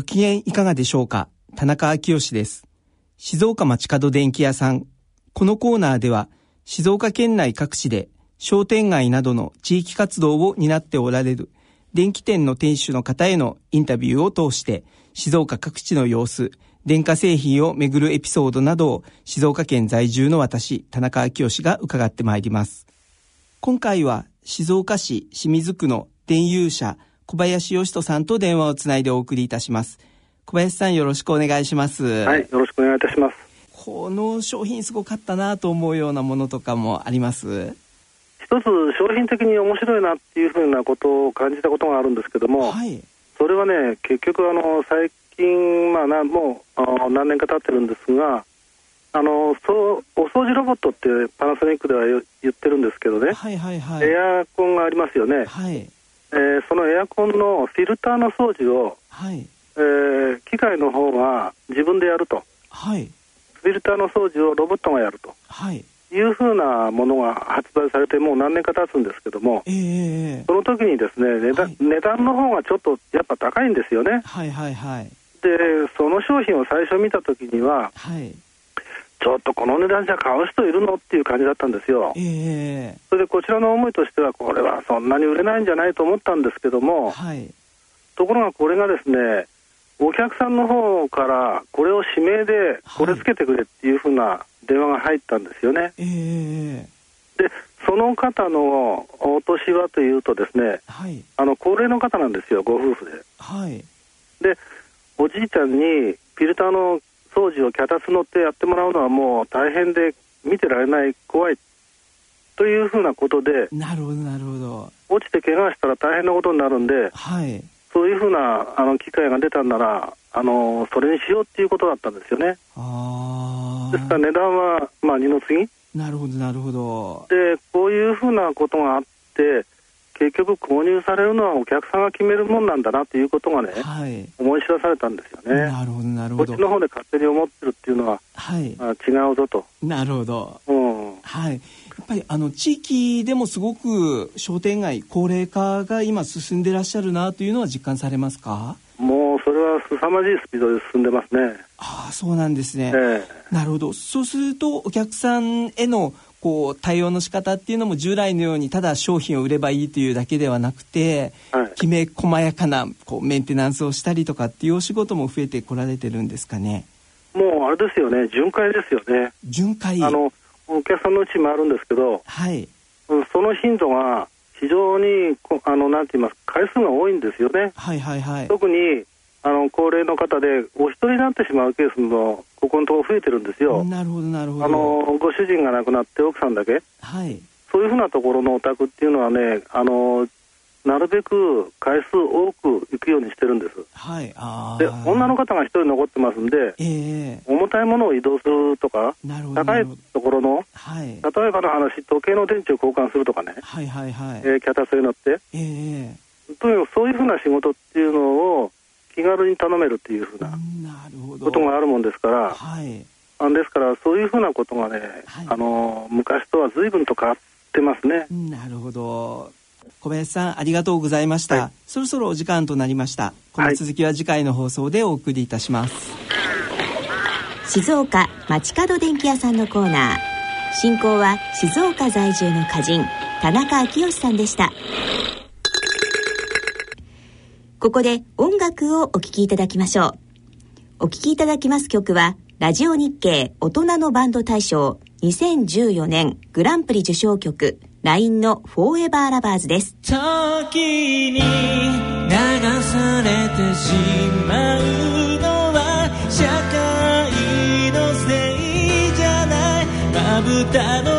ご機嫌いかがでしょうか？田中昭義です。静岡町角電気屋さん。このコーナーでは、静岡県内各地で商店街などの地域活動を担っておられる電気店の店主の方へのインタビューを通して、静岡各地の様子、電化製品をめぐるエピソードなどを静岡県在住の私、田中昭義が伺ってまいります。今回は静岡市清水区の電友社小林義人さんと電話をつないでお送りいたします。小林さんよろしくお願いします。はい、よろしくお願いいたします。この商品すごかったなと思うようなものとかもあります？一つ商品的に面白いなっていうふうなことを感じたことがあるんですけども、はい、それはね結局あの最近、まあ、なもう何年か経ってるんですがあのそうお掃除ロボットってパナソニックでは言ってるんですけどね、はいはいはい、エアコンがありますよね、はいえー、そのエアコンのフィルターの掃除を、はい。えー、機械の方が自分でやると、はい、フィルターの掃除をロボットがやると、はい、いうふうなものが発売されてもう何年か経つんですけども、えー、その時にですね値段はい、値段の方がちょっとやっぱ高いんですよね。はいはいはい、でその商品を最初見た時には、はい、ちょっとこの値段じゃ買う人いるのっていう感じだったんですよ。えー、それでこちらの思いとしてはこれはそんなに売れないんじゃないと思ったんですけども、はい、ところがこれがですねお客さんの方からこれを指名でこれつけてくれっていうふうな電話が入ったんですよね。えー、でその方のお年はというとですね、はい、あの高齢の方なんですよご夫婦で。はい、でおじいちゃんにフィルターの掃除を脚立乗ってやってもらうのはもう大変で見てられない怖いというふうなことでなるほどなるほど。落ちて怪我したら大変なことになるんで、はい、そういうふうなあの機会が出たんならあのそれにしようっていうことだったんですよね。あですから値段は、まあ、二の次。なるほどなるほど。でこういうふうなことがあって結局購入されるのはお客さんが決めるもんなんだなということがね、はい、思い知らされたんですよね。なるほどなるほど。こっちの方で勝手に思ってるっていうのは、はい、あ違うぞと。なるほど、うん、はい。やっぱりあの地域でもすごく商店街高齢化が今進んでらっしゃるなというのは実感されますか？もうそれは凄まじいスピードで進んでますね。ああそうなんですね、えー、なるほど。そうするとお客さんへのこう対応の仕方っていうのも従来のようにただ商品を売ればいいというだけではなくて、はい、きめ細やかなこうメンテナンスをしたりとかっていうお仕事も増えてこられてるんですかね。もうあれですよね。巡回ですよね。巡回。あのお客さんのうちもあるんですけど、はい、その頻度が非常にあのなんて言います回数が多いんですよね。はいはいはい、特にあの高齢の方でお一人になってしまうケースもここのところ増えてるんですよ。なるほどなるほど。あのご主人が亡くなって奥さんだけ、はい、そういうふうなところのお宅っていうのはねあのなるべく回数多く行くようにしてるんです。はい、あで女の方が一人残ってますんで、えー、重たいものを移動するとか高いところの、はい、例えばの話時計の電池を交換するとかね、はいはいはい。えー、キャタスに乗って、えー、とにかくそういうふうな仕事っていうのを気軽に頼めるっていうふうなことが。あるもんですから、はい、あですからそういうふうなことがね、はい、あの昔とは随分と変わってますね。なるほど。小林さんありがとうございました、はい、そろそろお時間となりました。この続きは次回の放送でお送りいたします、はい、静岡町角電気屋さんのコーナー。進行は静岡在住の歌人田中昭義さんでした。ここで音楽をお聴きいただきましょうお聴きいただきます曲はラジオ日経大人のバンド大賞2014年グランプリ受賞曲 LINE のフォーエバーラバーズです。時に流されてしまうのは社会のせいじゃない。まぶたの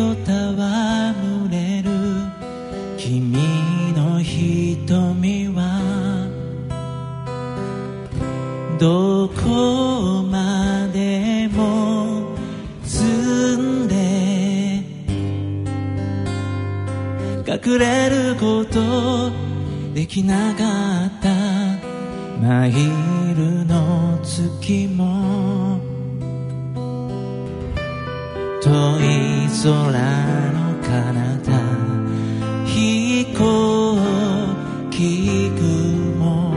と戯れる。君の瞳はどこまでも澄んで隠れることできなかった。マイルの月も遠い空の彼方飛行機雲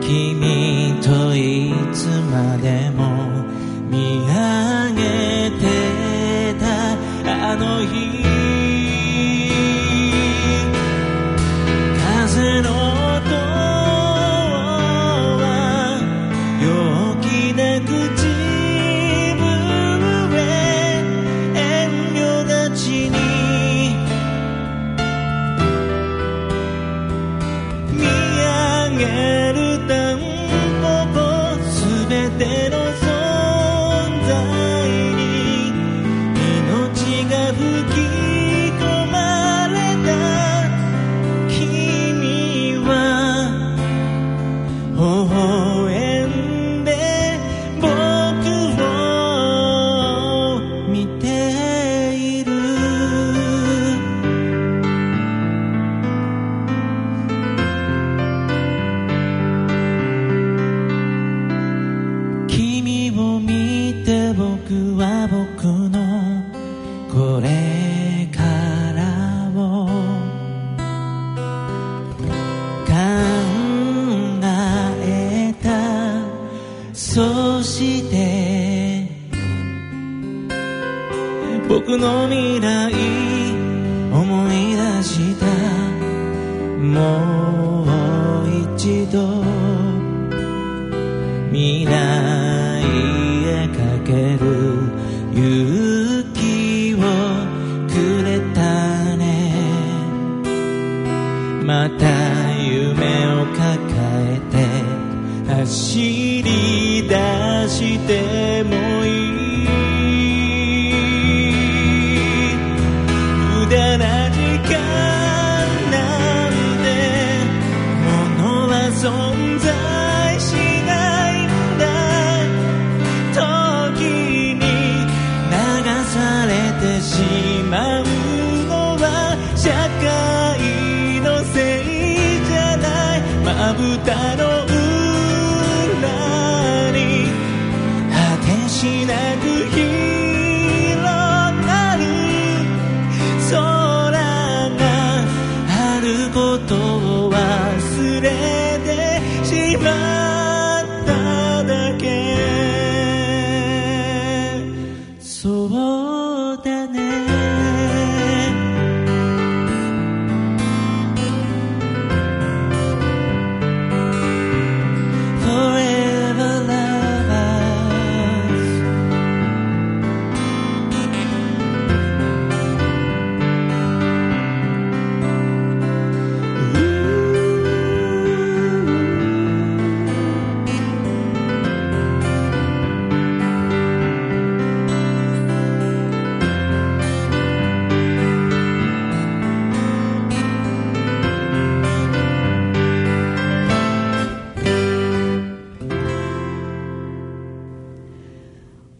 君といつまでも見上げてたあの日。笑んで僕を見ている。君を見て僕は僕の僕の未来思い出したもう一度未来へかける勇気をくれたね。また夢を抱えて走り die.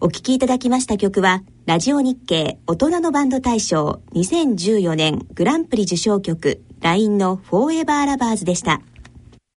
お聴きいただきました曲は、ラジオ日経大人のバンド大賞2014年グランプリ受賞曲、LINE のフォーエバーラバーズでした。